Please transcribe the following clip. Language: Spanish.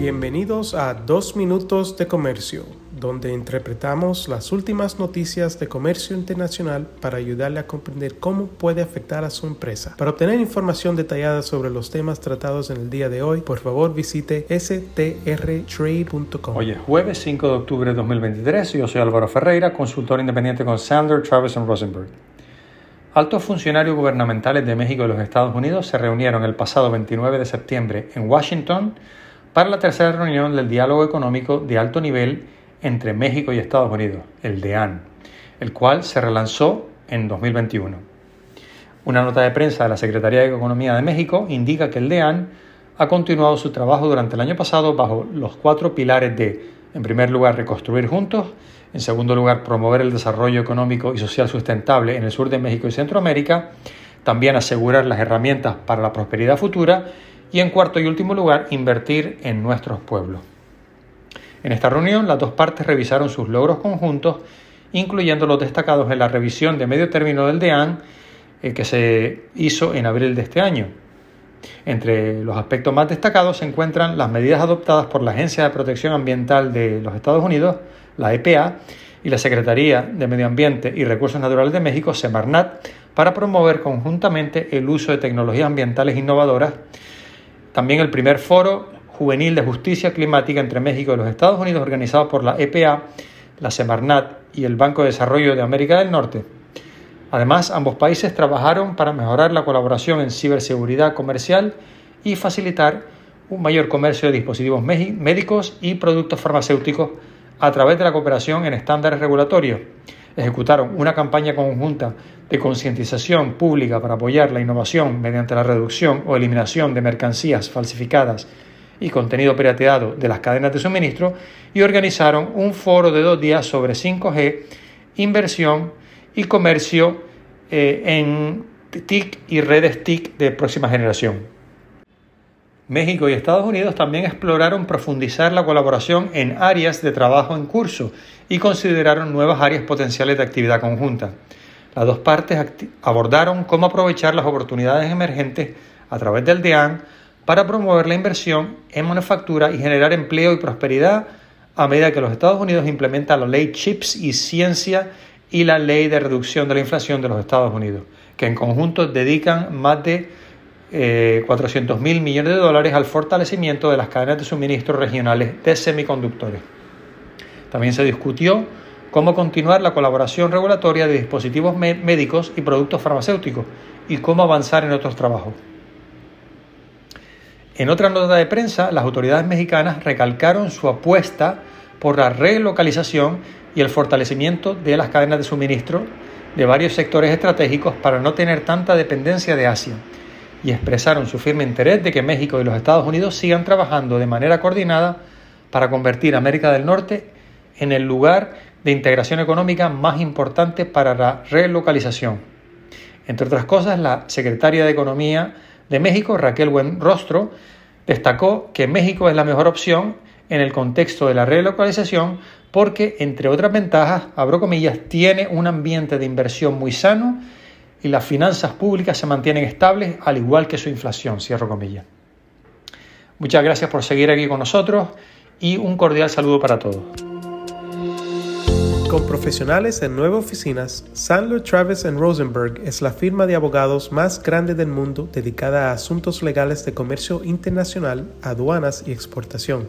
Bienvenidos a Dos Minutos de Comercio, donde interpretamos las últimas noticias de comercio internacional para ayudarle a comprender cómo puede afectar a su empresa. Para obtener información detallada sobre los temas tratados en el día de hoy, por favor visite strtrade.com. Hoy es jueves 5 de octubre de 2023 yo soy Álvaro Ferreira, consultor independiente con Sandler, Travis Rosenberg. Altos funcionarios gubernamentales de México y los Estados Unidos se reunieron el pasado 29 de septiembre en Washington para la tercera reunión del diálogo económico de alto nivel entre México y Estados Unidos, el DEAN, el cual se relanzó en 2021. Una nota de prensa de la Secretaría de Economía de México indica que el DEAN ha continuado su trabajo durante el año pasado bajo los cuatro pilares de, en primer lugar, reconstruir juntos, en segundo lugar, promover el desarrollo económico y social sustentable en el sur de México y Centroamérica, también asegurar las herramientas para la prosperidad futura y en cuarto y último lugar, invertir en nuestros pueblos. En esta reunión, las dos partes revisaron sus logros conjuntos, incluyendo los destacados en la revisión de medio término del DEAN, eh, que se hizo en abril de este año. Entre los aspectos más destacados se encuentran las medidas adoptadas por la Agencia de Protección Ambiental de los Estados Unidos, la EPA, y la Secretaría de Medio Ambiente y Recursos Naturales de México, Semarnat, para promover conjuntamente el uso de tecnologías ambientales innovadoras también el primer foro juvenil de justicia climática entre México y los Estados Unidos organizado por la EPA, la Semarnat y el Banco de Desarrollo de América del Norte. Además, ambos países trabajaron para mejorar la colaboración en ciberseguridad comercial y facilitar un mayor comercio de dispositivos médicos y productos farmacéuticos a través de la cooperación en estándares regulatorios ejecutaron una campaña conjunta de concientización pública para apoyar la innovación mediante la reducción o eliminación de mercancías falsificadas y contenido pirateado de las cadenas de suministro y organizaron un foro de dos días sobre 5G, inversión y comercio eh, en TIC y redes TIC de próxima generación. México y Estados Unidos también exploraron profundizar la colaboración en áreas de trabajo en curso y consideraron nuevas áreas potenciales de actividad conjunta. Las dos partes abordaron cómo aprovechar las oportunidades emergentes a través del DEAN para promover la inversión en manufactura y generar empleo y prosperidad a medida que los Estados Unidos implementan la ley CHIPS y ciencia y la ley de reducción de la inflación de los Estados Unidos, que en conjunto dedican más de 400 eh, mil millones de dólares al fortalecimiento de las cadenas de suministro regionales de semiconductores. También se discutió cómo continuar la colaboración regulatoria de dispositivos médicos y productos farmacéuticos y cómo avanzar en otros trabajos. En otra nota de prensa, las autoridades mexicanas recalcaron su apuesta por la relocalización y el fortalecimiento de las cadenas de suministro de varios sectores estratégicos para no tener tanta dependencia de Asia y expresaron su firme interés de que México y los Estados Unidos sigan trabajando de manera coordinada para convertir América del Norte en el lugar de integración económica más importante para la relocalización. Entre otras cosas, la secretaria de Economía de México, Raquel Buenrostro, destacó que México es la mejor opción en el contexto de la relocalización porque, entre otras ventajas, abro comillas, tiene un ambiente de inversión muy sano y las finanzas públicas se mantienen estables, al igual que su inflación, cierro comillas. Muchas gracias por seguir aquí con nosotros y un cordial saludo para todos. Con profesionales en nueve oficinas, Sandler Travis Rosenberg es la firma de abogados más grande del mundo dedicada a asuntos legales de comercio internacional, aduanas y exportación.